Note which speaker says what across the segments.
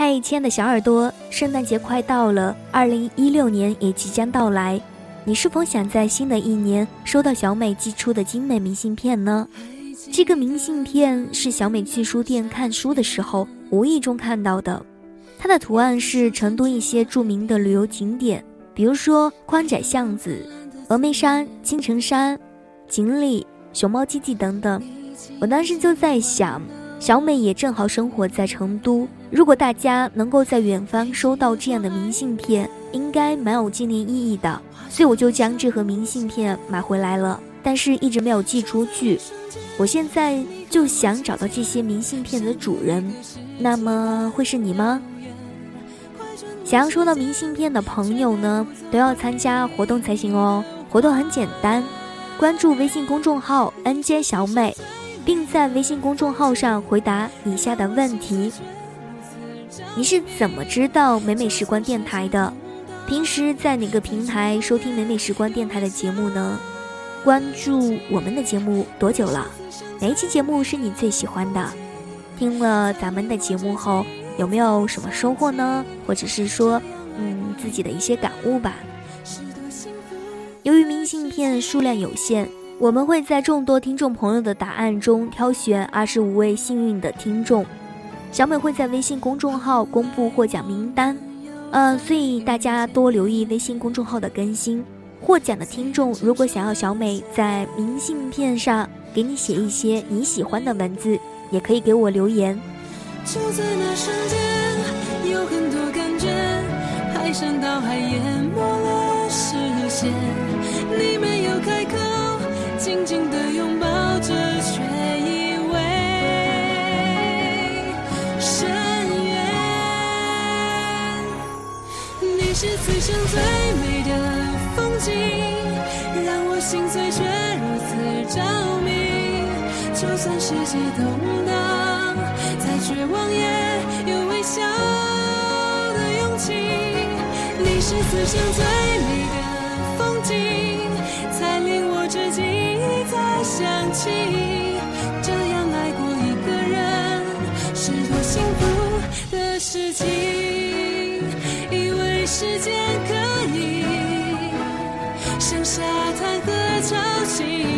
Speaker 1: 嗨，亲爱的小耳朵，圣诞节快到了，二零一六年也即将到来，你是否想在新的一年收到小美寄出的精美明信片呢？这个明信片是小美去书店看书的时候无意中看到的，它的图案是成都一些著名的旅游景点，比如说宽窄巷子、峨眉山、青城山、锦里、熊猫基地等等。我当时就在想。小美也正好生活在成都，如果大家能够在远方收到这样的明信片，应该蛮有纪念意义的。所以我就将这盒明信片买回来了，但是一直没有寄出去。我现在就想找到这些明信片的主人，那么会是你吗？想要收到明信片的朋友呢，都要参加活动才行哦。活动很简单，关注微信公众号 “nj 小美”。并在微信公众号上回答以下的问题：你是怎么知道美美时光电台的？平时在哪个平台收听美美时光电台的节目呢？关注我们的节目多久了？哪一期节目是你最喜欢的？听了咱们的节目后有没有什么收获呢？或者是说，嗯，自己的一些感悟吧。由于明信片数量有限。我们会在众多听众朋友的答案中挑选二十五位幸运的听众，小美会在微信公众号公布获奖名单，呃，所以大家多留意微信公众号的更新。获奖的听众如果想要小美在明信片上给你写一些你喜欢的文字，也可以给我留言。就在那瞬间，有很多感觉，排山倒海淹没了视线，你没有开口。是此生最美的风景，让我心碎却如此着迷。就算世界动荡，再绝望也有微笑的勇气。你是此生最美的风景，才令我至今一再。想起时间可以像沙滩和潮汐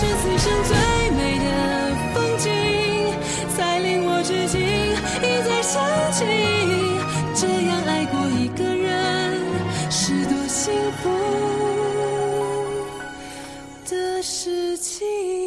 Speaker 1: 是此生最美的风景，才令我至今一再想起，这样爱过一个人是多幸福的事情。